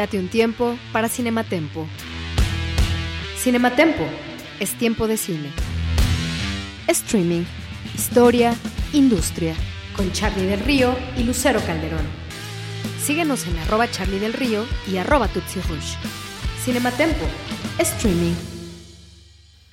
Date un tiempo para Cinematempo. Cinematempo es tiempo de cine. Streaming, historia, industria. Con Charlie del Río y Lucero Calderón. Síguenos en arroba Charlie del Río y arroba Tutsi Rush. Cinematempo, streaming.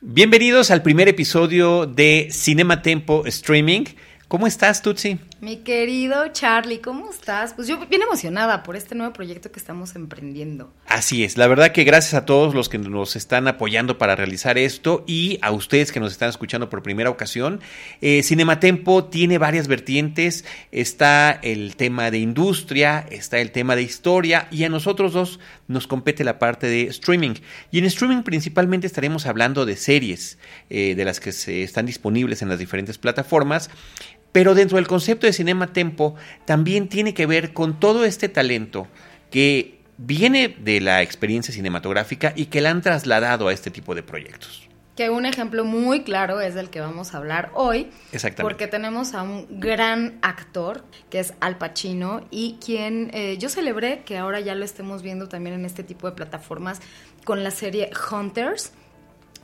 Bienvenidos al primer episodio de Cinematempo Streaming. ¿Cómo estás, Tutsi? Mi querido Charlie, ¿cómo estás? Pues yo bien emocionada por este nuevo proyecto que estamos emprendiendo. Así es, la verdad que gracias a todos los que nos están apoyando para realizar esto y a ustedes que nos están escuchando por primera ocasión. Eh, Cinematempo tiene varias vertientes, está el tema de industria, está el tema de historia y a nosotros dos nos compete la parte de streaming. Y en streaming principalmente estaremos hablando de series, eh, de las que se están disponibles en las diferentes plataformas. Pero dentro del concepto de Cinema Tempo también tiene que ver con todo este talento que viene de la experiencia cinematográfica y que la han trasladado a este tipo de proyectos. Que un ejemplo muy claro es del que vamos a hablar hoy. Exactamente. Porque tenemos a un gran actor, que es Al Pacino, y quien eh, yo celebré que ahora ya lo estemos viendo también en este tipo de plataformas con la serie Hunters,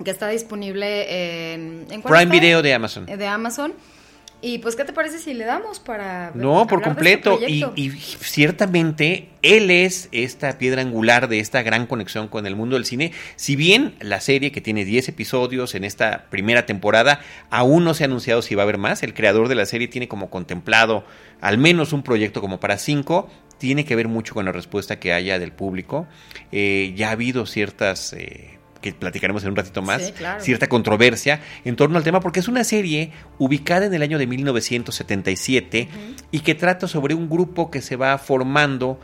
que está disponible en... ¿en Prime está? Video de Amazon. De Amazon. Y pues, ¿qué te parece si le damos para... No, por este completo. y ciertamente él es esta piedra angular de esta gran conexión con el mundo del cine. Si bien la serie, que tiene 10 episodios en esta primera temporada, aún no se ha anunciado si va a haber más, el creador de la serie tiene como contemplado al menos un proyecto como para 5. Tiene que ver mucho con la respuesta que haya del público. Eh, ya ha habido ciertas... eh, que platicaremos en un ratito más, Sí, claro. cierta controversia en torno al tema, porque es una serie ubicada en el año de 1977 y que trata sobre un grupo que se va formando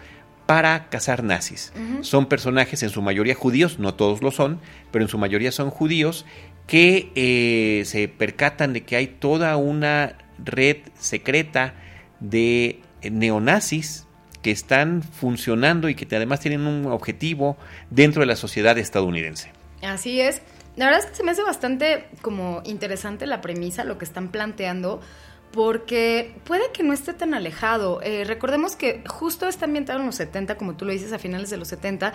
para cazar nazis. Son personajes en su mayoría judíos, no todos lo son, pero en su mayoría son judíos, que eh, se percatan de que hay toda una red secreta de neonazis que están funcionando y que además tienen un objetivo dentro de la sociedad estadounidense. Así es. La verdad es que se me hace bastante como interesante la premisa, lo que están planteando, porque puede que no esté tan alejado. Eh, recordemos que justo está ambientado en los 70, como tú lo dices, a finales de los 70,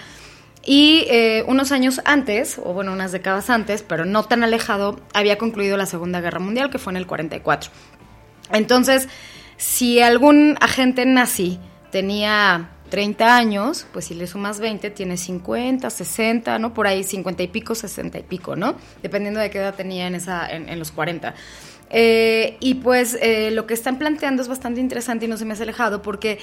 y eh, unos años antes, o bueno, unas décadas antes, pero no tan alejado, había concluido la Segunda Guerra Mundial, que fue en el 44. Entonces, si algún agente nazi tenía 30 años, pues si le sumas 20, tiene 50, 60, ¿no? Por ahí 50 y pico, 60 y pico, ¿no? Dependiendo de qué edad tenía en, esa, en, los 40. Eh, y pues eh, lo que están planteando es bastante interesante y no se me hace alejado porque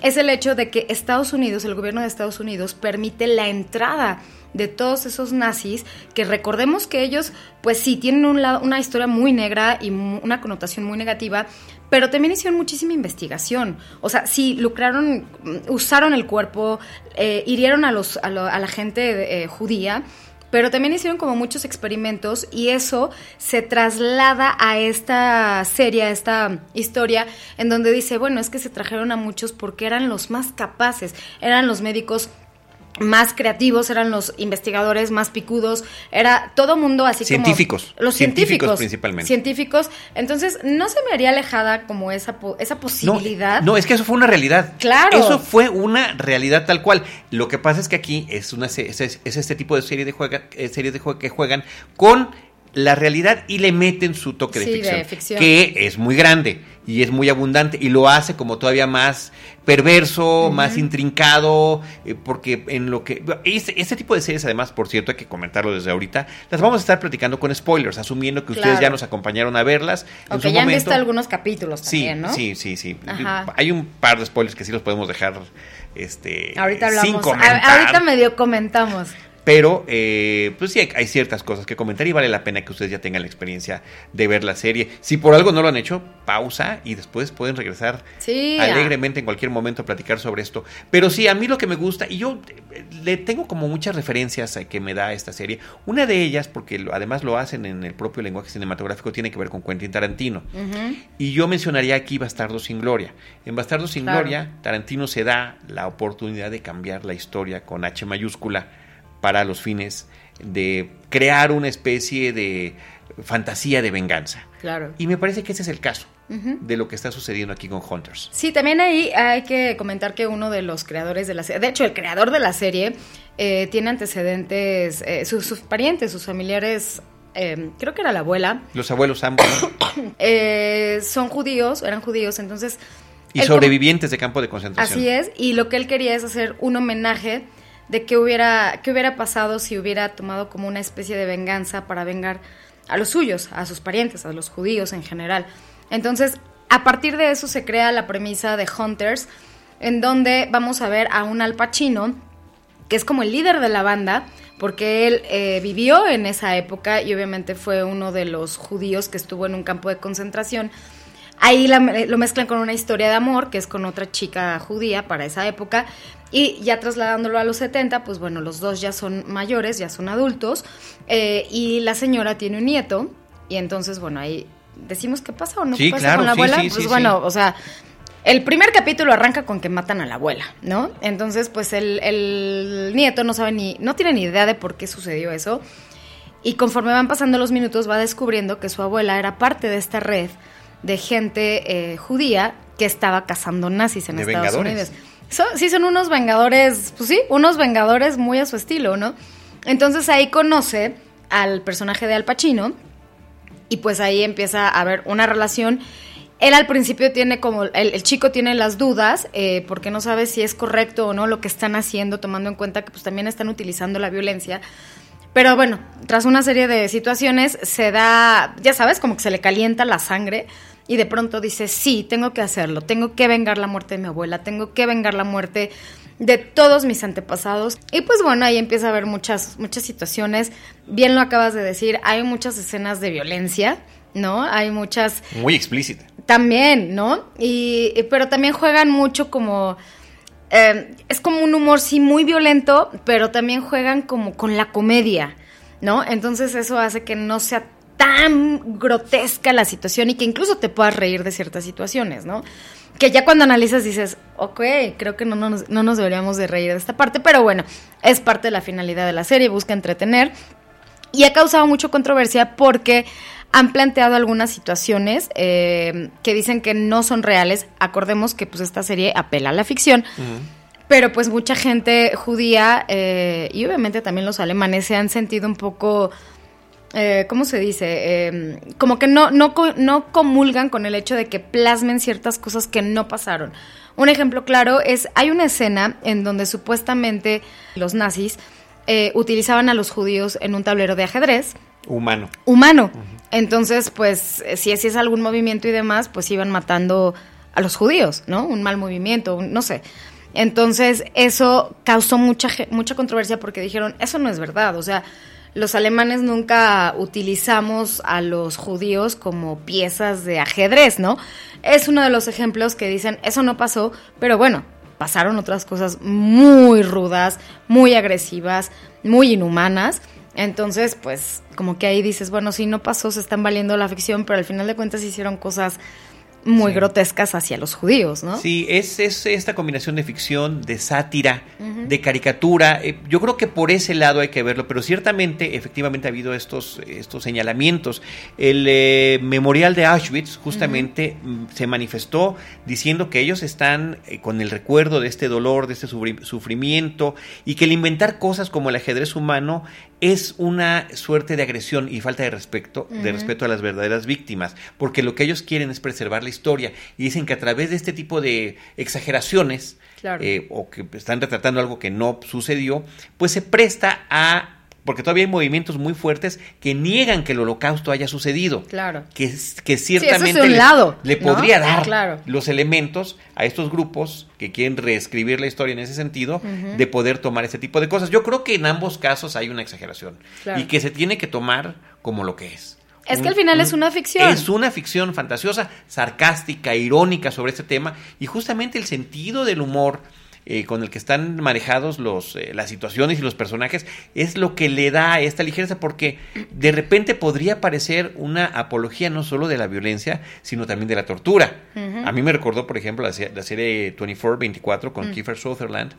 es el hecho de que Estados Unidos, el gobierno de Estados Unidos, permite la entrada de todos esos nazis, que recordemos que ellos, pues sí, tienen una historia muy negra y una connotación muy negativa, pero también hicieron muchísima investigación. O sea, sí, lucraron, mm, usaron el cuerpo, eh, hirieron a, los, a, lo- a la gente eh, judía, pero también hicieron como muchos experimentos y eso se traslada a esta serie, a esta historia, en donde dice, bueno, es que se trajeron a muchos porque eran los más capaces, eran los médicos más creativos, eran los investigadores más picudos, era todo mundo así Científicos. como... Los Científicos científicos. principalmente. Científicos. Entonces, no se me haría alejada como esa, esa No, posibilidad. no, es que eso fue una realidad. Claro. Eso fue una realidad tal cual. Lo que pasa es que aquí es una es, es este tipo de serie de juega, eh, series de juego que juegan con la realidad y le meten su toque de, Sí, de ficción, ficción. que es muy grande y es muy abundante y lo hace como todavía más perverso, más intrincado, eh, porque en lo que este, este tipo de series además, por cierto, hay que comentarlo desde ahorita, las vamos a estar platicando con spoilers, asumiendo que ustedes ya nos acompañaron a verlas. Aunque ya han visto algunos capítulos Sí, también, ¿no? sí, sí, sí. Ajá. Hay un par de spoilers que sí los podemos dejar este, Ahorita sin hablamos. A- comentar. ahorita medio comentamos. Pero, eh, pues sí, hay, hay, ciertas cosas que comentar y vale la pena que ustedes ya tengan la experiencia de ver la serie. Si por algo no lo han hecho, pausa y después pueden regresar sí, alegremente en cualquier momento a platicar sobre esto. Pero sí, a mí lo que me gusta, y yo eh, le tengo como muchas referencias que me da esta serie. Una de ellas, porque además lo hacen en el propio lenguaje cinematográfico, tiene que ver con Quentin Tarantino. Uh -huh. Y yo mencionaría aquí Bastardo sin Gloria. En Bastardo sin claro. Gloria, Tarantino se da la oportunidad de cambiar la historia con H mayúscula para los fines de crear una especie de fantasía de venganza. Claro. Y me parece que ese es el caso uh -huh. de lo que está sucediendo aquí con Hunters. Sí, también ahí hay que comentar que uno de los creadores de la serie, de hecho el creador de la serie, eh, tiene antecedentes, eh, sus, sus, parientes, sus familiares, eh, creo que era la abuela. Los abuelos ambos. Eh, son judíos, eran judíos, entonces... Y sobrevivientes de campo de concentración. Así es, y lo que él quería es hacer un homenaje de qué hubiera, qué hubiera pasado si hubiera tomado como una especie de venganza para vengar a los suyos, a sus parientes, a los judíos en general. Entonces, a partir de eso se crea la premisa de Hunters, en donde vamos a ver a un Al Pacino, que es como el líder de la banda, porque él eh, vivió en esa época y obviamente fue uno de los judíos que estuvo en un campo de concentración. Ahí la, lo mezclan con una historia de amor, que es con otra chica judía para esa época, y ya trasladándolo a los 70, pues bueno, los dos ya son mayores, ya son adultos, eh, y la señora tiene un nieto, y entonces, bueno, ahí decimos qué pasa o no sí, pasa claro, con la sí, abuela. sí, pues sí, bueno, o sea, el primer capítulo arranca con que matan a la abuela, ¿no? Entonces, pues el, el nieto no sabe ni, no tiene ni idea de por qué sucedió eso. Y conforme van pasando los minutos, va descubriendo que su abuela era parte de esta red de gente eh, judía que estaba cazando nazis en De Estados vengadores. Unidos. So- sí, son unos vengadores, pues sí, unos vengadores muy a su estilo, ¿no? Entonces ahí conoce al personaje de Al Pacino y pues ahí empieza a haber una relación. Él al principio tiene como, el, el chico tiene las dudas eh, porque no sabe si es correcto o no lo que están haciendo, tomando en cuenta que pues también están utilizando la violencia. Pero bueno, tras una serie de situaciones se da, ya sabes, como que se le calienta la sangre y de pronto dice, sí, tengo que hacerlo, tengo que vengar la muerte de mi abuela, tengo que vengar la muerte de todos mis antepasados. Y pues bueno, ahí empieza a haber muchas, muchas situaciones. Bien lo acabas de decir, hay muchas escenas de violencia, ¿no? Hay muchas Muy explícita. también, ¿no? Y, y- pero también juegan mucho como eh, es como un humor sí muy violento, pero también juegan como con la comedia, ¿no? Entonces eso hace que no sea tan grotesca la situación y que incluso te puedas reír de ciertas situaciones, ¿no? Que ya cuando analizas dices, ok, creo que no nos, no nos deberíamos de reír de esta parte, pero bueno, es parte de la finalidad de la serie, busca entretener y ha causado mucha controversia porque han planteado algunas situaciones eh, que dicen que no son reales. Acordemos que pues esta serie apela a la ficción, pero pues mucha gente judía eh, y obviamente también los alemanes se han sentido un poco, eh, ¿cómo se dice? Eh, como que no, no, no comulgan con el hecho de que plasmen ciertas cosas que no pasaron. Un ejemplo claro es, hay una escena en donde supuestamente los nazis eh, utilizaban a los judíos en un tablero de ajedrez Humano. humano. Entonces, pues, si hacías algún movimiento y demás, pues iban matando a los judíos, ¿no? Un mal movimiento, un- no sé. Entonces, eso causó mucha, mucha controversia porque dijeron, eso no es verdad. O sea, los alemanes nunca utilizamos a los judíos como piezas de ajedrez, ¿no? Es uno de los ejemplos que dicen, eso no pasó, pero bueno, pasaron otras cosas muy rudas, muy agresivas, muy inhumanas. Entonces, pues, como que ahí dices, bueno, si no pasó, se están valiendo la ficción, pero al final de cuentas hicieron cosas muy Sí. grotescas hacia los judíos, ¿no? Sí, es, es esta combinación de ficción, de sátira, de caricatura. eh, yo creo que por ese lado hay que verlo, pero ciertamente, efectivamente, ha habido estos, estos señalamientos. El eh, memorial de Auschwitz justamente mm, se manifestó diciendo que ellos están eh, con el recuerdo de este dolor, de este sufri- sufrimiento, y que el inventar cosas como el ajedrez humano es una suerte de agresión y falta de respeto, de respeto a las verdaderas víctimas, porque lo que ellos quieren es preservar la historia y dicen que a través de este tipo de exageraciones Claro. eh, o que están retratando algo que no sucedió, pues se presta a porque todavía hay movimientos muy fuertes que niegan que el holocausto haya sucedido. Claro. Que, que ciertamente le, lado, le ¿no? podría dar claro. los elementos a estos grupos que quieren reescribir la historia en ese sentido de poder tomar ese tipo de cosas. Yo creo que en ambos casos hay una exageración Claro. y que se tiene que tomar como lo que es. Es que al final es un- una ficción. Es una ficción fantasiosa, sarcástica, irónica sobre este tema y justamente el sentido del humor eh, con el que están manejados los, eh, las situaciones y los personajes es lo que le da esta ligereza porque de repente podría parecer una apología no solo de la violencia, sino también de la tortura. A mí me recordó, por ejemplo, la, la serie 24-24 con Kiefer Sutherland,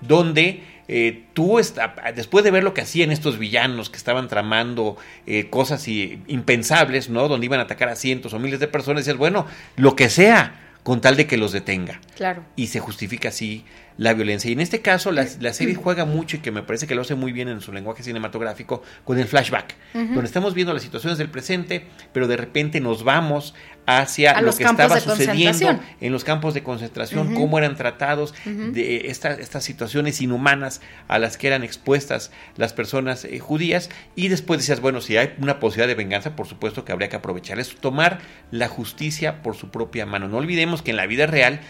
donde eh, tú, esta- después de ver lo que hacían estos villanos que estaban tramando eh, cosas y- impensables, ¿no? Donde iban a atacar a cientos o miles de personas, decías, bueno, lo que sea, con tal de que los detenga Claro. y se justifica así la violencia. Y en este caso la, la serie juega mucho y que me parece que lo hace muy bien en su lenguaje cinematográfico con el flashback, donde estamos viendo las situaciones del presente, pero de repente nos vamos hacia A lo que estaba sucediendo en los campos de concentración, cómo eran tratados de esta- estas situaciones inhumanas a las que eran expuestas las personas eh, judías. Y después decías, bueno, si hay una posibilidad de venganza, por supuesto que habría que aprovechar eso, tomar la justicia por su propia mano. No olvidemos que en la vida real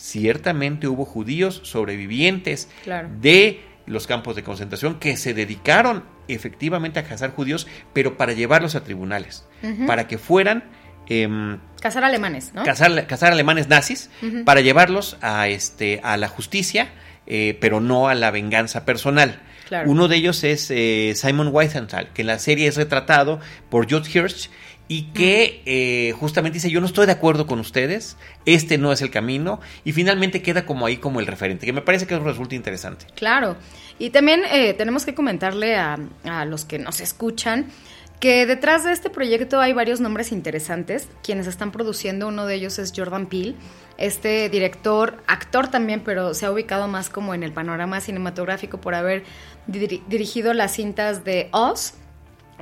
ciertamente hubo judíos sobrevivientes Claro. de los campos de concentración que se dedicaron efectivamente a cazar judíos, pero para llevarlos a tribunales, para que fueran em, Cazar alemanes, ¿no? cazar, cazar alemanes nazis para llevarlos a, este, a la justicia, eh, pero no a la venganza personal. Claro. Uno de ellos es eh, Simon Wiesenthal, que en la serie es retratado por George Hirsch y que eh, justamente dice yo no estoy de acuerdo con ustedes, este no es el camino y finalmente queda como ahí como el referente, que me parece que resulta interesante. Claro. Y también eh, tenemos que comentarle a, a los que nos escuchan que detrás de este proyecto hay varios nombres interesantes. Quienes están produciendo, uno de ellos es Jordan Peele, este director, actor también, pero se ha ubicado más como en el panorama cinematográfico por haber diri- dirigido las cintas de Oz,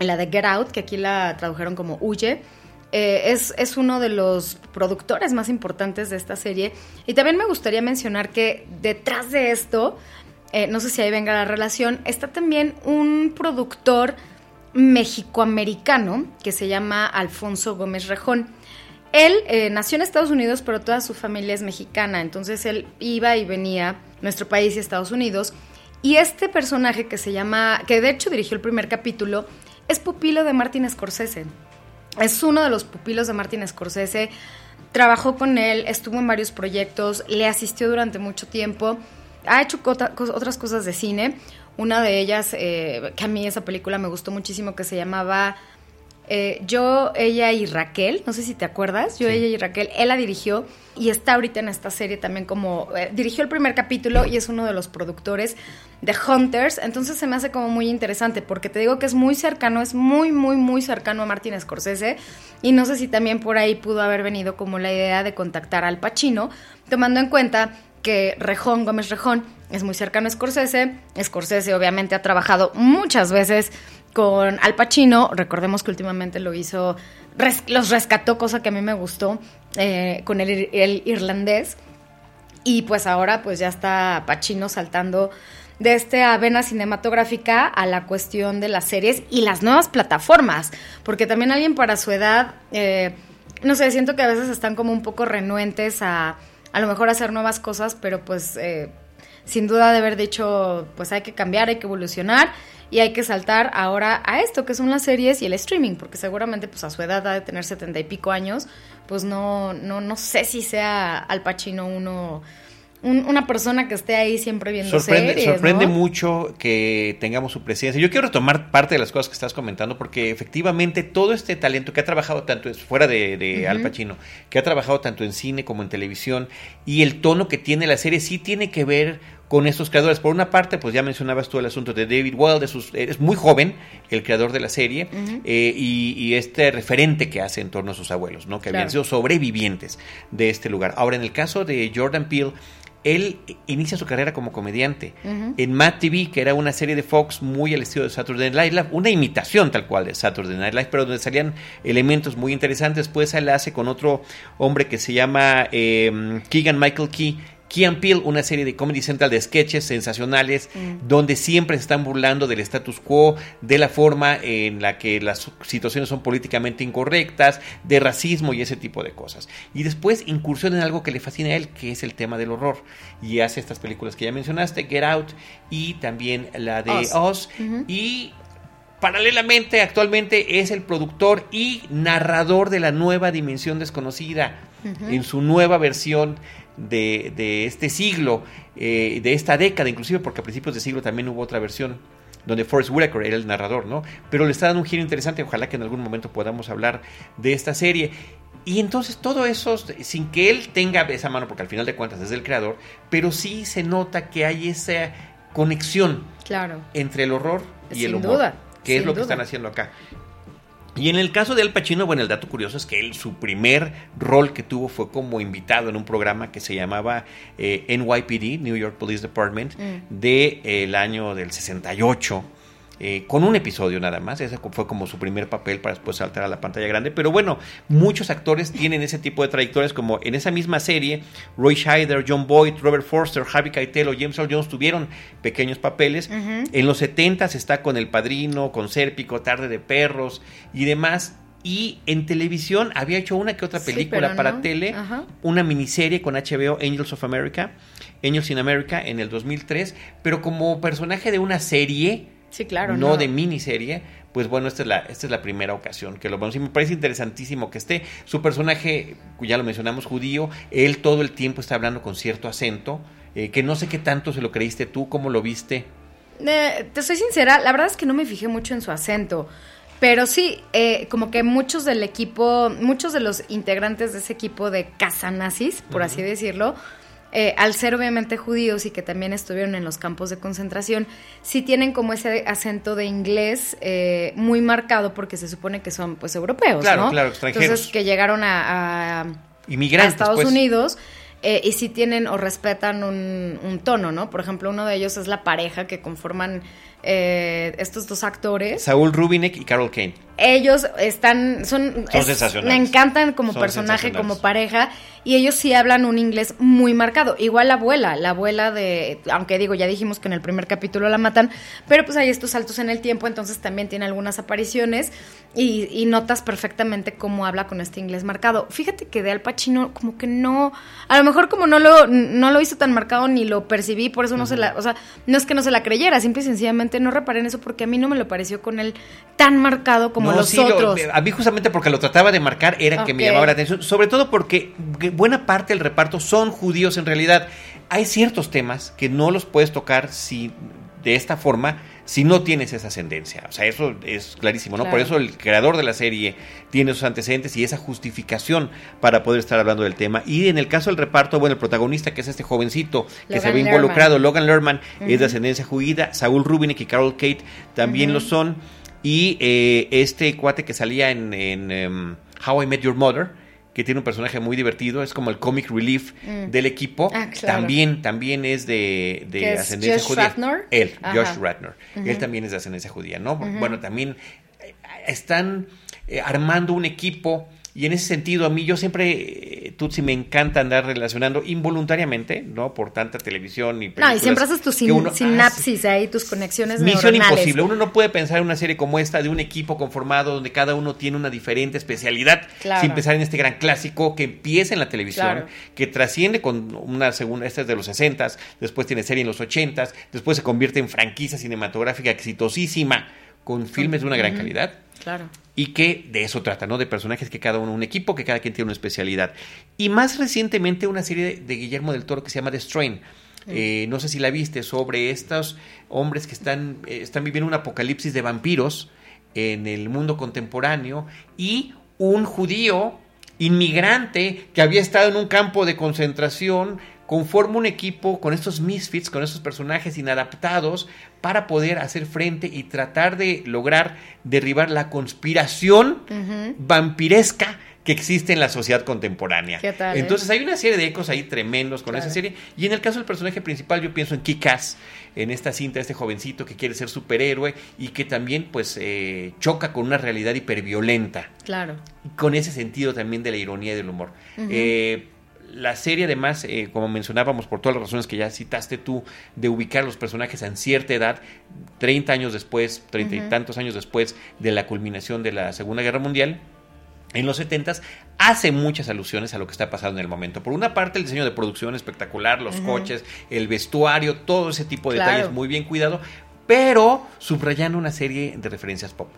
la de Get Out, que aquí la tradujeron como Huye. Eh, es, es uno de los productores más importantes de esta serie. Y también me gustaría mencionar que detrás de esto, eh, no sé si ahí venga la relación, está también un productor mexicoamericano que se llama Alfonso Gómez Rejón. Él eh, nació en Estados Unidos, pero toda su familia es mexicana, entonces él iba y venía a nuestro país y Estados Unidos. Y este personaje que se llama, que de hecho dirigió el primer capítulo, es pupilo de Martin Scorsese. Es uno de los pupilos de Martin Scorsese. Trabajó con él, estuvo en varios proyectos, le asistió durante mucho tiempo. Ha hecho otras cosas de cine. Una de ellas, eh, que a mí esa película me gustó muchísimo, que se llamaba eh, Yo, ella y Raquel. No sé si te acuerdas. Yo, Sí. ella y Raquel. Él la dirigió y está ahorita en esta serie también como... eh, dirigió el primer capítulo y es uno de los productores de Hunters. Entonces se me hace como muy interesante porque te digo que es muy cercano, es muy, muy, muy cercano a Martin Scorsese. Y no sé si también por ahí pudo haber venido como la idea de contactar al Pacino, tomando en cuenta que Rejón, Gómez Rejón, es muy cercano a Scorsese. Scorsese obviamente ha trabajado muchas veces con Al Pacino. Recordemos que últimamente lo hizo, los rescató, cosa que a mí me gustó, eh, con el irlandés. Y pues ahora pues ya está Pacino saltando de esta avena cinematográfica a la cuestión de las series y las nuevas plataformas. Porque también alguien para su edad, eh, no sé, siento que a veces están como un poco renuentes a a lo mejor hacer nuevas cosas, pero pues eh, sin duda de haber dicho, pues hay que cambiar, hay que evolucionar y hay que saltar ahora a esto que son las series y el streaming, porque seguramente pues a su edad ha de tener setenta y pico años, pues no, no, no sé si sea Al Pacino uno, un- una persona que esté ahí siempre viendo Sorprende, series. sorprende ¿no? mucho que tengamos su presencia. Yo quiero retomar parte de las cosas que estás comentando porque efectivamente todo este talento que ha trabajado tanto es- fuera de, de Al Pacino, que ha trabajado tanto en cine como en televisión y el tono que tiene la serie sí tiene que ver con estos creadores. Por una parte, pues ya mencionabas tú el asunto de David Well, de sus, es muy joven el creador de la serie eh, y, y este referente que hace en torno a sus abuelos, ¿no? que habían sido sobrevivientes de este lugar. Ahora, en el caso de Jordan Peele, él inicia su carrera como comediante en Mad TV, que era una serie de Fox muy al estilo de Saturday Night Live, una imitación tal cual de Saturday Night Live, pero donde salían elementos muy interesantes. Después él hace con otro hombre que se llama eh, Keegan Michael Key Key and Peele, una serie de Comedy Central de sketches sensacionales, donde siempre se están burlando del status quo, de la forma en la que las situaciones son políticamente incorrectas, de racismo y ese tipo de cosas. Y después incursiona en algo que le fascina a él, que es el tema del horror. Y hace estas películas que ya mencionaste, Get Out y también la de Oz. Y paralelamente, actualmente es el productor y narrador de la nueva Dimensión Desconocida en su nueva versión de, este siglo, eh, de esta década, inclusive porque a principios de siglo también hubo otra versión donde Forrest Whitaker era el narrador, ¿no? Pero le está dando un giro interesante, ojalá que en algún momento podamos hablar de esta serie. Y entonces todo eso, sin que él tenga esa mano, porque al final de cuentas es el creador, pero sí se nota que hay esa conexión claro. entre el horror y el humor, duda, que es lo que están haciendo acá. Y en el caso de Al Pacino, bueno, el dato curioso es que él, su primer rol que tuvo fue como invitado en un programa que se llamaba eh, NYPD, New York Police Department, del mm. de, eh, año del 68 eh, con un episodio nada más. Ese fue como su primer papel para después saltar a la pantalla grande. Pero bueno, muchos actores tienen ese tipo de trayectorias, como en esa misma serie, Roy Scheider, John Boyd, Robert Forster, Javi Keitel o James Earl Jones tuvieron pequeños papeles. En los 70 está con El Padrino, con Sérpico, Tarde de Perros y demás. Y en televisión había hecho una que otra película para tele, una miniserie con HBO, Angels of America, Angels in America, en el 2003, pero como personaje de una serie Sí, claro. No, de miniserie. Pues bueno, esta es, la, esta es la primera ocasión que lo vemos. Y me parece interesantísimo que esté. Su personaje, ya lo mencionamos, judío, él todo el tiempo está hablando con cierto acento, eh, que no sé qué tanto se lo creíste tú, cómo lo viste. Eh, te soy sincera, la verdad es que no me fijé mucho en su acento. Pero sí, eh, como que muchos del equipo, muchos de los integrantes de ese equipo de nazis, por así decirlo, eh, al ser obviamente judíos y que también estuvieron en los campos de concentración, sí tienen como ese acento de inglés eh, muy marcado porque se supone que son pues europeos, claro, Claro, extranjeros. Entonces que llegaron a, Inmigrantes, Estados pues. Unidos eh, y sí tienen o respetan un, un, tono, ¿no? Por ejemplo, uno de ellos es la pareja que conforman estos dos actores. Saúl Rubinek y Carol Kane ellos están, son, me encantan como personaje, como pareja, y ellos sí hablan un inglés muy marcado. Igual la abuela, la abuela de, aunque digo, ya dijimos que en el primer capítulo la matan, pero pues hay estos saltos en el tiempo, entonces también tiene algunas apariciones y, notas perfectamente cómo habla con este inglés marcado. Fíjate que de Al Pacino como que no, a lo mejor como no lo, no lo hizo tan marcado ni lo percibí, por eso no se la, o sea, no es que no se la creyera, simple y sencillamente no reparé en eso porque a mí no me lo pareció con él tan marcado como los otros. a mí justamente porque lo trataba de marcar era que me llamaba la atención, sobre todo porque buena parte del reparto son judíos en realidad. Hay ciertos temas que no los puedes tocar si de esta forma si no tienes esa ascendencia. O sea, eso es clarísimo, ¿no? Por eso el creador de la serie tiene esos antecedentes y esa justificación para poder estar hablando del tema. Y en el caso del reparto, bueno, el protagonista, que es este jovencito que se ve involucrado, Logan Lerman, es de ascendencia judía, Saúl Rubinek y Carol Kate también lo son. Y eh, este cuate que salía en, em, How I Met Your Mother, que tiene un personaje muy divertido, es como el comic relief mm. del equipo. Ah, también, también es de, ascendencia judía. Él, Josh Ratner. Él también es de ascendencia judía, ¿no? Bueno, también eh, están eh, armando un equipo y en ese sentido, a mí yo siempre, eh, Tutsi, me encanta andar relacionando involuntariamente, ¿no? Por tanta televisión y películas. No, y siempre haces tus sinapsis ahí, tus conexiones Misión imposible. Uno no puede pensar en una serie como esta de un equipo conformado donde cada uno tiene una diferente especialidad, sin pensar en este gran clásico que empieza en la televisión, que trasciende con una segunda, esta es de los 60 después tiene serie en los 80 después se convierte en franquicia cinematográfica exitosísima con filmes de una gran calidad. Claro. Y que de eso trata, ¿no? De personajes que cada uno un equipo, que cada quien tiene una especialidad. Y más recientemente una serie de, Guillermo del Toro que se llama The Strain. Eh, no sé si la viste, sobre estos hombres que están, eh, están viviendo un apocalipsis de vampiros en el mundo contemporáneo y un judío inmigrante que había estado en un campo de concentración conforma un equipo con estos misfits, con estos personajes inadaptados, para poder hacer frente y tratar de lograr derribar la conspiración vampiresca que existe en la sociedad contemporánea. ¿Qué tal, eh? Entonces hay una serie de ecos ahí tremendos con esa serie. Y en el caso del personaje principal, yo pienso en Kikas, en esta cinta, este jovencito que quiere ser superhéroe y que también pues eh, choca con una realidad hiperviolenta. Claro. con ese sentido también de la ironía y del humor la serie además, eh, como mencionábamos por todas las razones que ya citaste tú, de ubicar los personajes en cierta edad, 30 años después, 30 y tantos años después de la culminación de la Segunda Guerra Mundial, en los 70 hace muchas alusiones a lo que está pasando en el momento. Por una parte, el diseño de producción espectacular, los coches, el vestuario, todo ese tipo de detalles muy bien cuidado, pero subrayando una serie de referencias pop.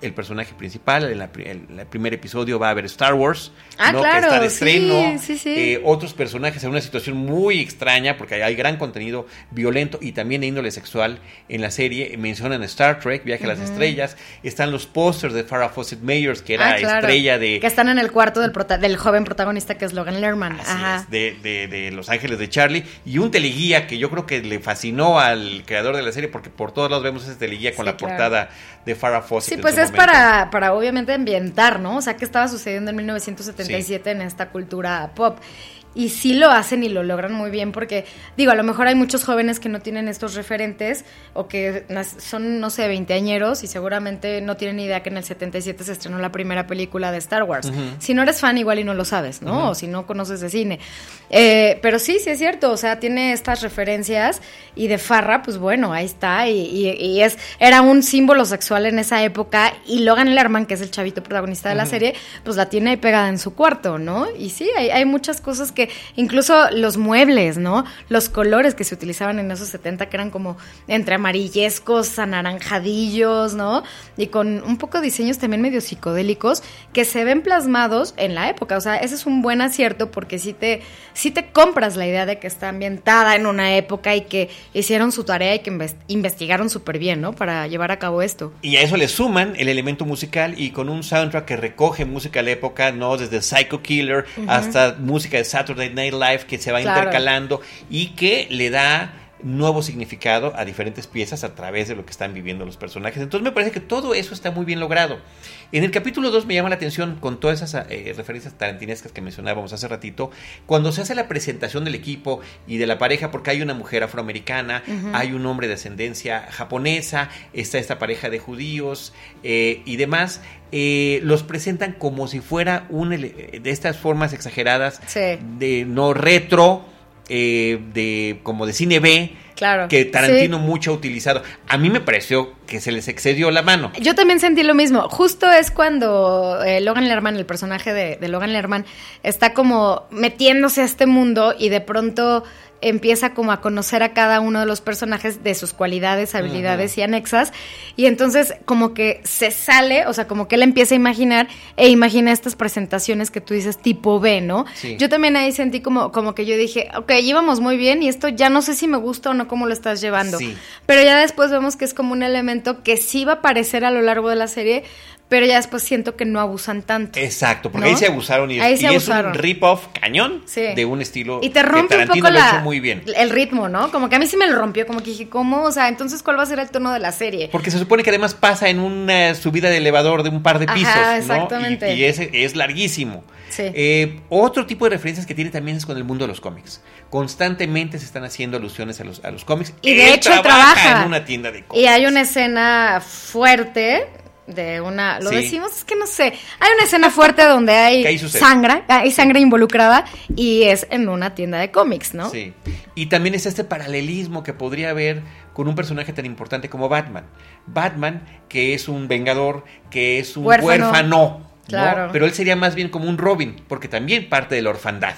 El personaje principal, en el, primer episodio va a haber Star Wars, ah, ¿no? que está de estreno. Sí, sí, eh, otros personajes en una situación muy extraña, porque hay, gran contenido violento y también de índole sexual en la serie. Mencionan Star Trek, Viaje a las Estrellas. Están los pósters de Farrah Fawcett Mayors, que era ah, estrella de... Que están en el cuarto del, del joven protagonista que es Logan Lerman. Ajá. de, de, de Los Ángeles de Charlie. Y un teleguía que yo creo que le fascinó al creador de la serie, porque por todos lados vemos ese teleguía con la portada de Farrah Fawcett. Sí, pues es para, para obviamente ambientar, ¿no? O sea, qué estaba sucediendo en 1977 en esta cultura pop y sí lo hacen y lo logran muy bien porque, digo, a lo mejor hay muchos jóvenes que no tienen estos referentes o que son, no sé, veinteañeros y seguramente no tienen idea que en el 77 se estrenó la primera película de Star Wars. Si no eres fan, igual y no lo sabes, ¿no? O si no conoces de cine. Eh, pero sí, sí es cierto, o sea, tiene estas referencias y de Farra, pues bueno, ahí está y, es era un símbolo sexual en esa época y Logan Lerman, que es el chavito protagonista de la serie, pues la tiene ahí pegada en su cuarto, ¿no? Y sí, hay, hay muchas cosas que incluso los muebles, ¿no? Los colores que se utilizaban en esos 70 que eran como entre amarillescos, anaranjadillos, ¿no? Y con un poco de diseños también medio psicodélicos que se ven plasmados en la época. O sea, ese es un buen acierto porque si te, si te compras la idea de que está ambientada en una época y que hicieron su tarea y que investigaron súper bien, ¿no? Para llevar a cabo esto. Y a eso le suman el elemento musical y con un soundtrack que recoge música de la época, ¿no? Desde Psycho Killer hasta música de Saturday Night Live que se va intercalando y que le da nuevo significado a diferentes piezas a través de lo que están viviendo los personajes. Entonces me parece que todo eso está muy bien logrado. En el capítulo 2 me llama la atención con todas esas eh, referencias tarantinescas que mencionábamos hace ratito, cuando se hace la presentación del equipo y de la pareja, porque hay una mujer afroamericana, hay un hombre de ascendencia japonesa, está esta pareja de judíos eh, y demás, eh, los presentan como si fuera un de estas formas exageradas de no retro, de como de cine B, Claro. Que Tarantino mucho ha utilizado. A mí me pareció que se les excedió la mano. Yo también sentí lo mismo. Justo es cuando eh, Logan Lerman, el personaje de, de Logan Lerman, está como metiéndose a este mundo y de pronto empieza como a conocer a cada uno de los personajes de sus cualidades, habilidades y anexas, y entonces como que se sale, o sea, como que él empieza a imaginar e imagina estas presentaciones que tú dices tipo B, ¿no? Yo también ahí sentí como, como que yo dije, ok, íbamos muy bien y esto ya no sé si me gusta o no cómo lo estás llevando, pero ya después vemos que es como un elemento que sí va a aparecer a lo largo de la serie, pero ya después siento que no abusan tanto. Exacto, porque ahí se abusaron y, es, un rip-off cañón de un estilo y te rompe que un poco la, muy bien. el ritmo, ¿no? Como que a mí sí me lo rompió, como que dije, ¿cómo? O sea, entonces, ¿cuál va a ser el tono de la serie? Porque se supone que además pasa en una subida de elevador de un par de pisos, exactamente. Y, es, es, larguísimo. Sí. Eh, otro tipo de referencias que tiene también es con el mundo de los cómics. Constantemente se están haciendo alusiones a los, a los cómics. Y de hecho trabaja, en una tienda de cómics. Y hay una escena fuerte de una, lo decimos, es que no sé, hay una escena fuerte donde hay sangre, hay sangre involucrada y es en una tienda de cómics, ¿no? Sí. Y también es este paralelismo que podría haber con un personaje tan importante como Batman. Batman, que es un vengador, que es un huérfano. claro. Pero él sería más bien como un Robin, porque también parte de la orfandad.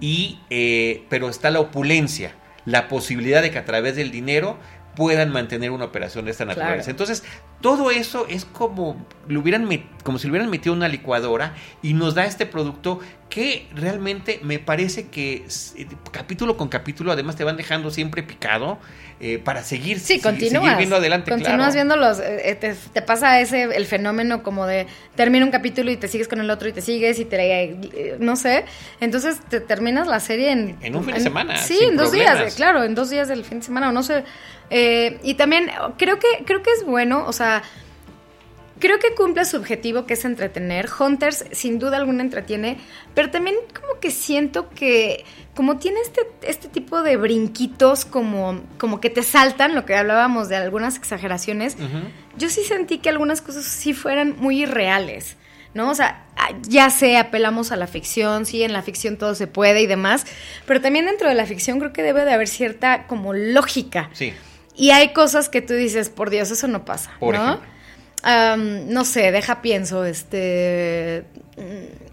y, eh, pero está la opulencia, la posibilidad de que a través del dinero puedan mantener una operación de esta naturaleza. Entonces, todo eso es como, lo hubieran como si lo hubieran metido en una licuadora y nos da este producto que realmente me parece que eh, capítulo con capítulo además te van dejando siempre picado eh, para seguir, sí, continúas, viendo adelante. Continúas viendo los, eh, te, pasa ese, el fenómeno como de termina un capítulo y te sigues con el otro y te sigues y te, no sé, entonces te terminas la serie en... En un fin de semana. Sí, en dos días, claro, en dos días del fin de semana o no sé. y también creo que, creo que es bueno, o sea creo que cumple su objetivo, que es entretener. Hunters, sin duda alguna, entretiene, pero también como que siento que, como tiene este, este tipo de brinquitos, como, como que te saltan, lo que hablábamos de algunas exageraciones, yo sí sentí que algunas cosas sí fueran muy irreales. ¿no? O sea, ah, ya sé, apelamos a la ficción, sí, en la ficción todo se puede y demás, pero también dentro de la ficción creo que debe de haber cierta como lógica. Sí. Y hay cosas que tú dices, por Dios, eso no pasa, Por ¿no? ejemplo. No sé, deja pienso, este...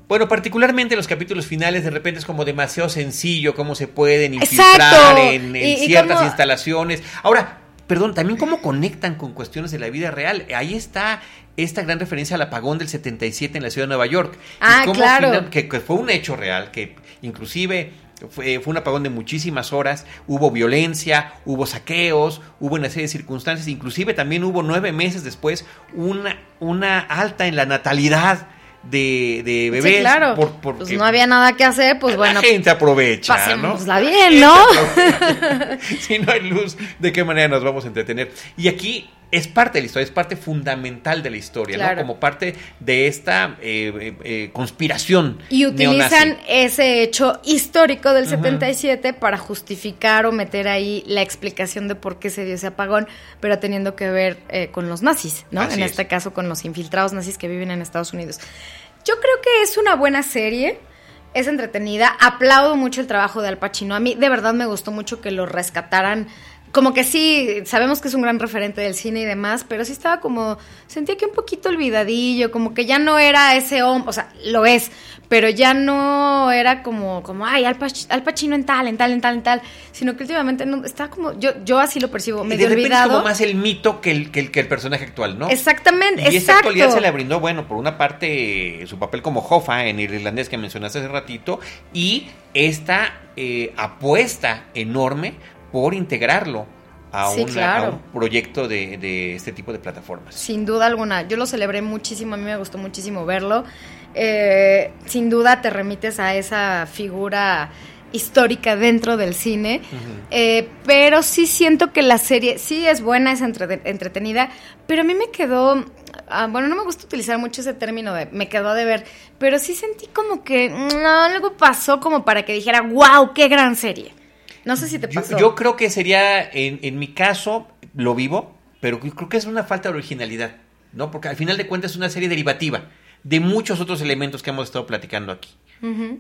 Bueno, particularmente los capítulos finales de repente es como demasiado sencillo cómo se pueden infiltrar en, en Y- y ciertas instalaciones. Ahora, perdón, también cómo conectan con cuestiones de la vida real. Ahí está esta gran referencia al apagón del 77 en la ciudad de Nueva York. Y Ah, cómo claro. final- que, que fue un hecho real, que inclusive fue, fue un apagón de muchísimas horas, hubo violencia, hubo saqueos, hubo una serie de circunstancias, inclusive también hubo nueve meses después una, una alta en la natalidad de, de bebés. sí, claro. por- porque pues no había nada que hacer, pues bueno, la gente aprovecha, ¿no? pasémosla bien, ¿no? si no hay luz, ¿de qué manera nos vamos a entretener? Y aquí es parte de la historia, es parte fundamental de la historia, Claro. ¿no? Como parte de esta eh, eh, eh, conspiración. Y utilizan neonazi. ese hecho histórico del 77 para justificar o meter ahí la explicación de por qué se dio ese apagón, pero teniendo que ver eh, con los nazis, ¿no? Así en es. este caso con los infiltrados nazis que viven en Estados Unidos. Yo creo que es una buena serie. Es entretenida. Aplaudo mucho el trabajo de Al Pacino. A mí de verdad me gustó mucho que lo rescataran. Como que sí, sabemos que es un gran referente del cine y demás, pero sí estaba como, sentía que un poquito olvidadillo, como que ya no era ese hombre, o sea, lo es, pero ya no era como, como ay, Al, Pac- Al Pacino en tal, en tal, en tal, en tal, sino que últimamente no, está como, yo, yo así lo percibo, Y medio de olvidado. es como más el mito que el, que el, que el personaje actual, ¿no? Exactamente, Y esa exacto. actualidad se le brindó, bueno, por una parte, su papel como Hoffa en el irlandés que mencionaste hace ratito, y esta eh, apuesta enorme por integrarlo a, Sí, una- claro. a un proyecto de, de este tipo de plataformas. Sin duda alguna. Yo lo celebré muchísimo, a mí me gustó muchísimo verlo. Eh, sin duda te remites a esa figura histórica dentro del cine. Eh, pero sí siento que la serie sí es buena, es entre- entretenida, pero a mí me quedó... ah, bueno, no me gusta utilizar mucho ese término de me quedó de ver, pero sí sentí como que mm, algo pasó como para que dijera, wow, qué gran serie. No sé si te pasó. yo creo que sería, en, en mi caso, lo vivo, pero creo que es una falta de originalidad, ¿no? Porque al final de cuentas es una serie derivativa de muchos otros elementos que hemos estado platicando aquí.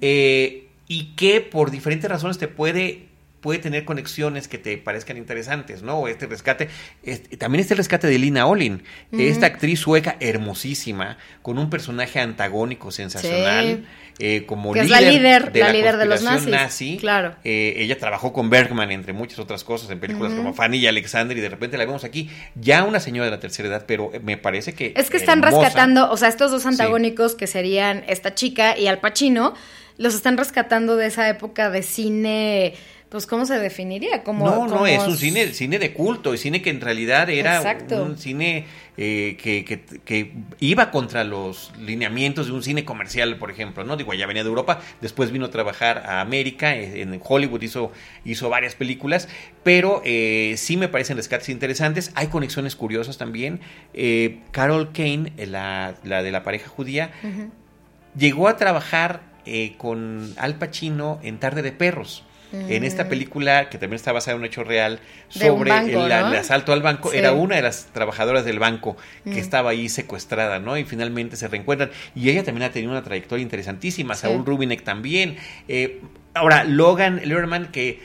Eh, y que por diferentes razones te puede puede tener conexiones que te parezcan interesantes, ¿no? Este rescate, este- también este rescate de Lina Olin, esta actriz sueca hermosísima, con un personaje antagónico sensacional, eh, como Que es líder, la líder- de la la, líder de los nazis, nazi. claro. Eh, ella trabajó con Bergman, entre muchas otras cosas, en películas como Fanny y Alexander, y de repente la vemos aquí, ya una señora de la tercera edad, pero me parece que... Es que están hermosa. rescatando, o sea, estos dos antagónicos que serían esta chica y Al Pacino, los están rescatando de esa época de cine, pues ¿cómo se definiría? Como, no, no, es un cine, cine de culto, y cine que en realidad era Exacto. un cine eh, que, que- que iba contra los lineamientos de un cine comercial, por ejemplo, ¿no? Digo, ya venía de Europa, después vino a trabajar a América, eh, en Hollywood hizo, hizo varias películas, pero eh, sí me parecen rescates interesantes, hay conexiones curiosas también. Eh, Carol Kane, la, la de la pareja judía, llegó a trabajar eh, con Al Pacino en Tarde de Perros. En esta película, que también está basada en un hecho real, Mm. Sobre banco, el, ¿no? el asalto al banco, Sí. Mm. era una de las trabajadoras del banco que estaba ahí secuestrada, ¿no? Y finalmente se reencuentran. Y ella también ha tenido una trayectoria interesantísima, Sí. Saúl Rubinek también. Eh, ahora, Logan Lerman, que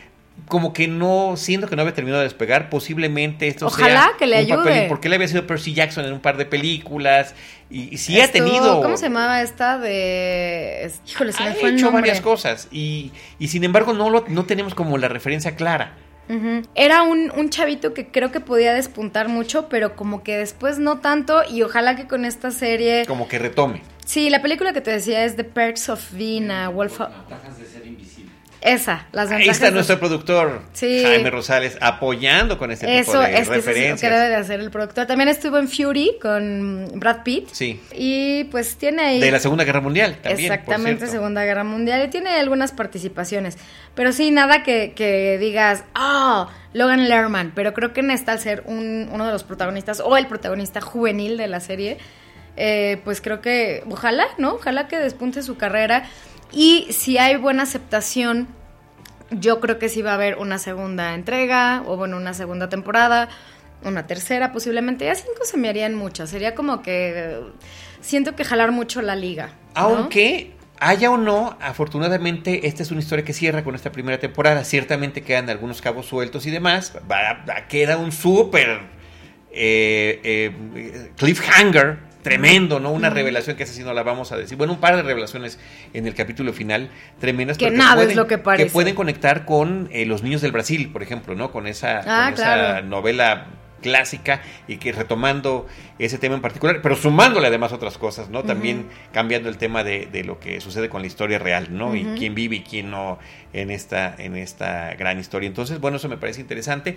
como que no, siento que no había terminado de despegar, posiblemente esto Ojalá sea que le un papel- ayude. porque él había sido Percy Jackson en un par de películas, y, y sí ha tenido... ¿Cómo se llamaba esta de...? Híjole, se ha me fue el hecho nombre. varias cosas y, y sin embargo no lo no tenemos como la referencia clara. Era un, un chavito que creo que podía despuntar mucho, pero como que después no tanto, y ojalá que con esta serie... Como que retome. Sí, la película que te decía es The Perks of Being a Wolf... Esa, las Ahí ventajas está de- nuestro productor Sí. Jaime Rosales apoyando con este Eso tipo de es que eso es lo referencias. que debe de hacer el productor. También estuvo en Fury con Brad Pitt. Sí. Y pues tiene ahí... De la Segunda Guerra Mundial también. Exactamente. Segunda Guerra Mundial. Y tiene algunas participaciones. Pero sí, nada que, que digas, oh, Logan Lerman. Pero creo que en esta, al ser un- uno de los protagonistas, o el protagonista juvenil de la serie, eh, pues creo que, ojalá, ¿no? Ojalá que despunte su carrera. Y si hay buena aceptación, yo creo que sí va a haber una segunda entrega, o bueno, una segunda temporada. una tercera posiblemente, ya cinco se me harían muchas, sería como que siento que jalar mucho la liga. Aunque haya o no, afortunadamente esta es una historia que cierra con esta primera temporada, ciertamente quedan algunos cabos sueltos y demás, queda un súper eh, eh, cliffhanger tremendo, ¿no? Una revelación que esa sí no la vamos a decir. Bueno, un par de revelaciones en el capítulo final tremendas. Que nada es lo que parece. Que pueden conectar con eh, Los Niños del Brasil, por ejemplo, ¿no? Con esa, ah, esa novela clásica y que retomando ese tema en particular, pero sumándole además otras cosas, ¿no? También cambiando el tema de, de, lo que sucede con la historia real, ¿no? Y quién vive y quién no en esta, en esta gran historia. Entonces, bueno, eso me parece interesante.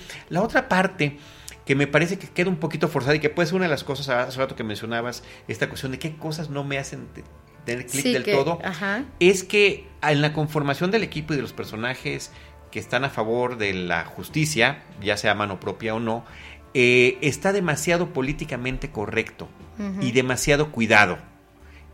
La otra parte que me parece que queda un poquito forzada y que puede ser una de las cosas hace rato que mencionabas, esta cuestión de qué cosas no me hacen tener clic del todo, es que en la conformación del equipo y de los personajes que están a favor de la justicia, ya sea mano propia o no, eh, está demasiado políticamente correcto y demasiado cuidado.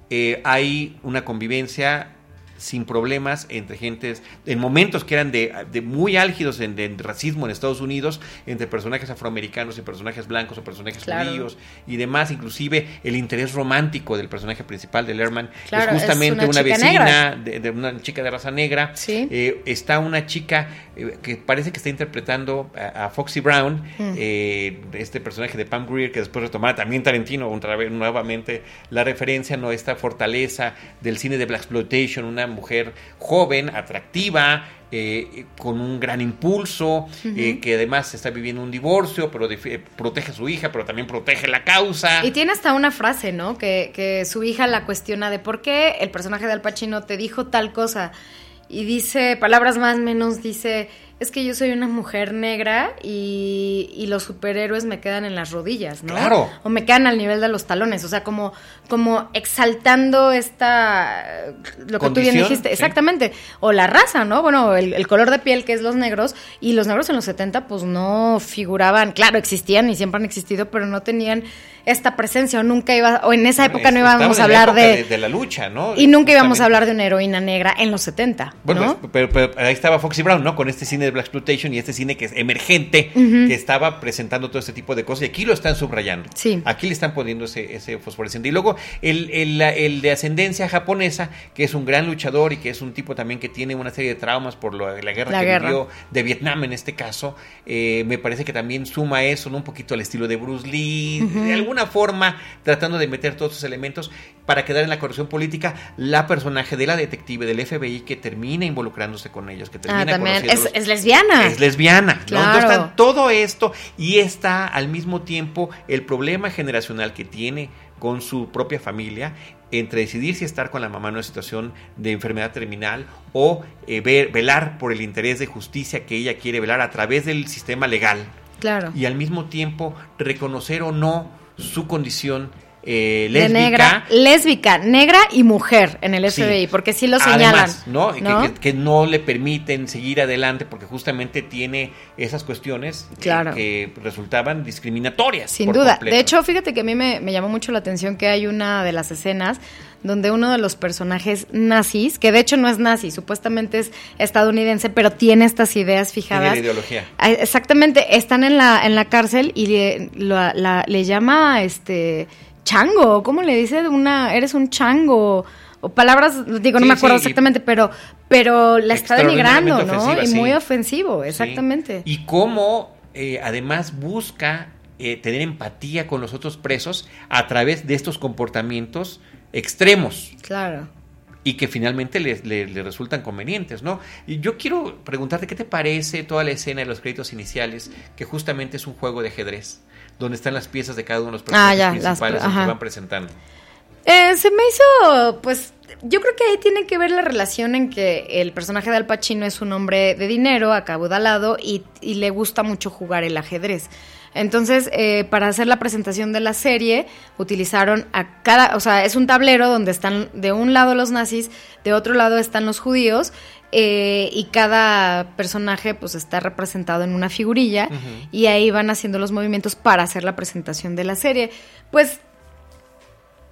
Eh, hay una convivencia sin problemas entre gentes, en momentos que eran de, muy álgidos en, racismo en Estados Unidos, entre personajes afroamericanos y personajes blancos o personajes judíos y demás, inclusive el interés romántico del personaje principal de Lerman es justamente una, vecina de, una chica de raza negra. Eh, está una chica eh, que parece que está interpretando a, Foxy Brown, mm. eh, este personaje de Pam Greer, que después retomará también Tarantino otra vez nuevamente la referencia, no esta fortaleza del cine de Black Exploitation, una mujer joven, atractiva, eh, con un gran impulso, eh, que además está viviendo un divorcio, pero eh, protege a su hija, pero también protege la causa. Y tiene hasta una frase, ¿no? Que, que su hija la cuestiona de por qué el personaje de Al Pacino te dijo tal cosa. Y dice, palabras más menos, dice, es que yo soy una mujer negra y, y, los superhéroes me quedan en las rodillas, ¿no? Claro. O me quedan al nivel de los talones, o sea, como, como exaltando esta, lo que tú bien dijiste, exactamente, o la raza, ¿no? Bueno, el, color de piel que es los negros, y los negros en los 70 pues no figuraban, claro, existían y siempre han existido, pero no tenían esta presencia o nunca iba, o en esa época no íbamos a hablar de, de, la lucha, ¿no? Y nunca íbamos a hablar de una heroína negra en los 70. Bueno, pero, pero, ahí estaba Foxy Brown, ¿no? Con este cine de Black Exploitation y este cine que es emergente, que estaba presentando todo este tipo de cosas y aquí lo están subrayando. Sí. Aquí le están poniendo ese, ese fosforescente. Y luego el, el, el, de ascendencia japonesa, que es un gran luchador y que es un tipo también que tiene una serie de traumas por lo, la guerra que vivió de Vietnam en este caso, eh, me parece que también suma eso, ¿no? Un poquito al estilo de Bruce Lee, de alguna forma tratando de meter todos esos elementos para quedar en la corrupción política la personaje de la detective del FBI que termina involucrándose con ellos, que termina ah, también es, lesbiana. Es lesbiana. Entonces todo esto y está al mismo tiempo el problema generacional que tiene con su propia familia entre decidir si estar con la mamá en una situación de enfermedad terminal o eh, ver, velar por el interés de justicia que ella quiere velar a través del sistema legal. Claro. Y al mismo tiempo reconocer o no su condición eh, lésbica. negra, lésbica, negra y mujer en el FBI, porque sí lo señalan. ¿no? Que, no le permiten seguir adelante porque justamente tiene esas cuestiones eh, que resultaban discriminatorias. Sin duda. De hecho, fíjate que a mí me, me llamó mucho la atención que hay una de las escenas donde uno de los personajes nazis, que de hecho no es nazi, supuestamente es estadounidense, pero tiene estas ideas fijadas. Tiene ideología. Ah, exactamente, están en la, en la cárcel y le, le llama este chango, ¿cómo le dice? Una, eres un chango o palabras, digo, no me acuerdo exactamente, pero, pero la está denigrando, ¿no? Y muy ofensivo, exactamente. Y cómo eh, además busca eh, tener empatía con los otros presos a través de estos comportamientos extremos. Claro. Y que finalmente le, resultan convenientes, ¿no? Y yo quiero preguntarte, ¿qué te parece toda la escena de los créditos iniciales, que justamente es un juego de ajedrez, donde están las piezas de cada uno de los personajes ah, principales que van presentando? Eh, se me hizo, pues, yo creo que ahí tiene que ver la relación en que el personaje de Al Pacino es un hombre de dinero, acaudalado, y, y le gusta mucho jugar el ajedrez. Entonces, eh, para hacer la presentación de la serie, utilizaron a cada, o sea, es un tablero donde están de un lado los nazis, de otro lado están los judíos, eh, y cada personaje pues está representado en una figurilla, y ahí van haciendo los movimientos para hacer la presentación de la serie. Pues,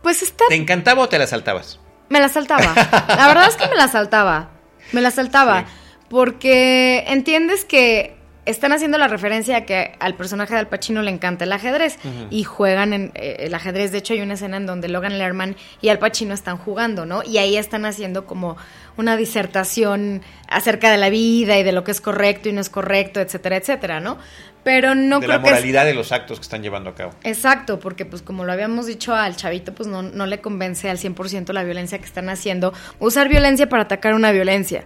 pues está... ¿Te encantaba o te la saltabas? Me la saltaba. La verdad es que me la saltaba. Me la saltaba. Sí. Porque entiendes que están haciendo la referencia a que al personaje de Al Pacino le encanta el ajedrez y juegan en eh, el ajedrez. De hecho, hay una escena en donde Logan Lerman y Al Pacino están jugando, ¿no? Y ahí están haciendo como una disertación acerca de la vida y de lo que es correcto y no es correcto, etcétera, etcétera, ¿no? Pero no de creo la que es- moralidad de los actos que están llevando a cabo. Exacto, porque pues como lo habíamos dicho al chavito, pues no, no le convence al 100% la violencia que están haciendo. Usar violencia para atacar una violencia.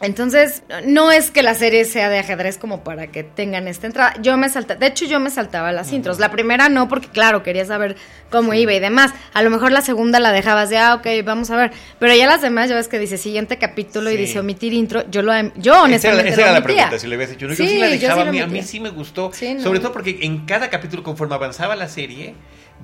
Entonces, no es que la serie sea de ajedrez como para que tengan esta entrada. Yo me saltaba, de hecho yo me saltaba las intros. La primera no, porque claro, quería saber cómo iba y demás. A lo mejor la segunda la dejabas de, ah, ok, vamos a ver. Pero ya las demás, ya ves que dice siguiente capítulo y dice omitir intro. Yo lo, yo honestamente esa era lo la pregunta, si le habías hecho. No, yo Sí, la dejaba, lo a, mí, a mí sí me gustó. Sí, no. Sobre todo porque en cada capítulo, conforme avanzaba la serie,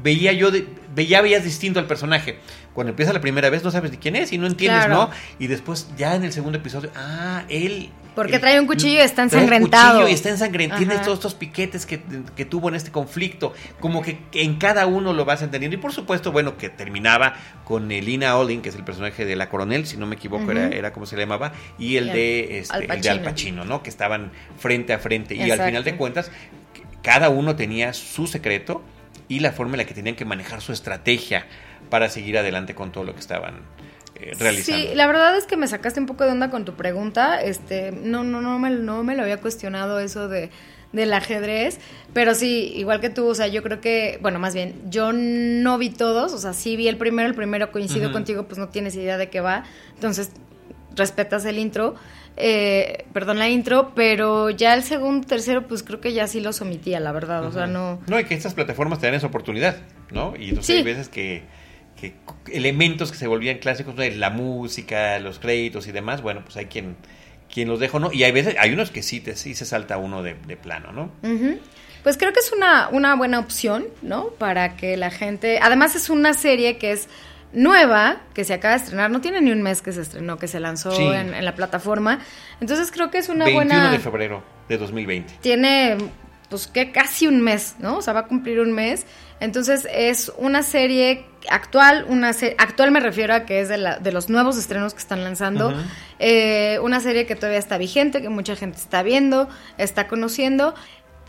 veía yo, de- veía, veías distinto al personaje. Cuando empieza la primera vez no sabes de quién es y no entiendes, Claro. ¿no? Y después ya en el segundo episodio, ah, él... Porque él- trae un cuchillo y está trae un ensangrentado. cuchillo y está ensangrentado. Tiene todos estos piquetes que, que tuvo en este conflicto. Como que en cada uno lo vas entendiendo. Y por supuesto, bueno, que terminaba con Elina Olin, que es el personaje de la coronel, si no me equivoco, era, era como se le llamaba, y el Y de, este, Al el de Al Pacino. Pacino, ¿no? Que estaban frente a frente. Y al final de cuentas, cada uno tenía su secreto y la forma en la que tenían que manejar su estrategia para seguir adelante con todo lo que estaban eh, realizando. Sí, la verdad es que me sacaste un poco de onda con tu pregunta. Este, no, no, no me, no me lo había cuestionado eso de del ajedrez, pero sí, igual que tú, o sea, yo creo que, bueno, más bien, yo no vi todos, o sea, sí vi el primero, el primero coincido contigo, pues no tienes idea de qué va, entonces respetas el intro, eh, perdón la intro, pero ya el segundo, tercero, pues creo que ya sí los omitía, la verdad, o sea, no... No, y que estas plataformas te dan esa oportunidad, ¿no? Y entonces Sí. hay veces que, que elementos que se volvían clásicos, ¿no? la música, los créditos y demás, bueno, pues hay quien, quien los deja, ¿no? Y hay veces, hay unos que sí, te, sí se salta uno de, de plano, ¿no? Pues creo que es una, una buena opción, ¿no? Para que la gente... Además es una serie que es nueva, que se acaba de estrenar, no tiene ni un mes que se estrenó, que se lanzó Sí. en, en la plataforma. Entonces creo que es una 21 buena... de febrero de 2020. Tiene, pues que casi un mes, ¿no? O sea, va a cumplir un mes. Entonces es una serie actual, una se- actual me refiero a que es de, la- de los nuevos estrenos que están lanzando. Eh, una serie que todavía está vigente, que mucha gente está viendo, está conociendo.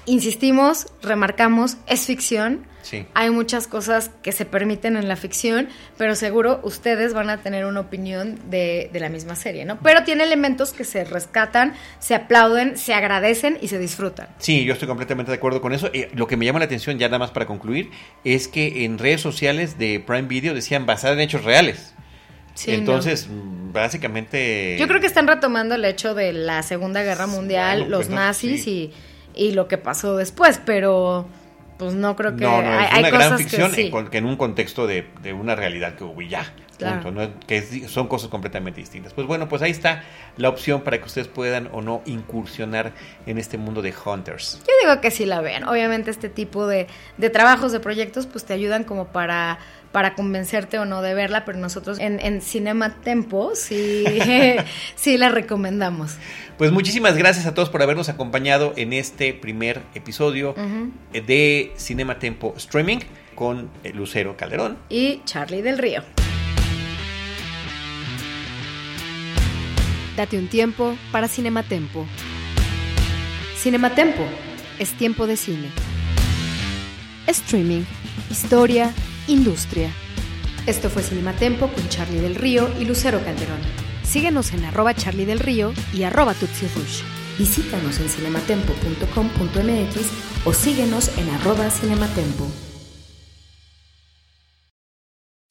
Insistimos, remarcamos, es ficción. Sí. Hay muchas cosas que se permiten en la ficción, pero seguro ustedes van a tener una opinión de, de la misma serie, ¿no? Pero tiene elementos que se rescatan, se aplauden, se agradecen y se disfrutan. Sí, yo estoy completamente de acuerdo con eso. Eh, lo que me llama la atención, ya nada más para concluir, es que en redes sociales de Prime Video decían basada en hechos reales. Sí, Entonces, básicamente... Yo creo que están retomando el hecho de la Segunda Guerra Mundial, Bueno, los pues no, nazis sí. y, y lo que pasó después, pero pues no creo que No, no, hay, es hay una gran cosas ficción que sí. en, en un contexto de, de una realidad que hubo y ya. Claro. punto, ¿no? Que es- son cosas completamente distintas. Pues bueno, pues ahí está la opción para que ustedes puedan o no incursionar en este mundo de Hunters. Yo digo que sí la vean. Obviamente este tipo de, de trabajos, de proyectos, pues te ayudan como para, para convencerte o no de verla, pero nosotros en, en Cinema Tempo sí, sí la recomendamos. Pues muchísimas gracias a todos por habernos acompañado en este primer episodio eh, de Cinema Tempo Streaming con eh, Lucero Calderón. Y Charlie del Río. Date un tiempo para Cinematempo. Cinematempo es tiempo de cine. Streaming, historia, industria. Esto fue Cinematempo con Charlie del Río y Lucero Calderón. Síguenos en arroba Charlie del y arroba Tutsi Rush. Visítanos en cinematempo.com.mx o síguenos en arroba cinematempo.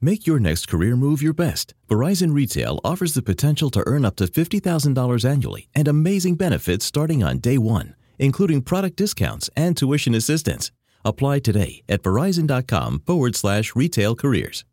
Make your next career move your best. Verizon Retail offers the potential to earn up to $50,000 annually and amazing benefits starting on day one, including product discounts and tuition assistance. Apply today at verizon.com forward slash retail careers.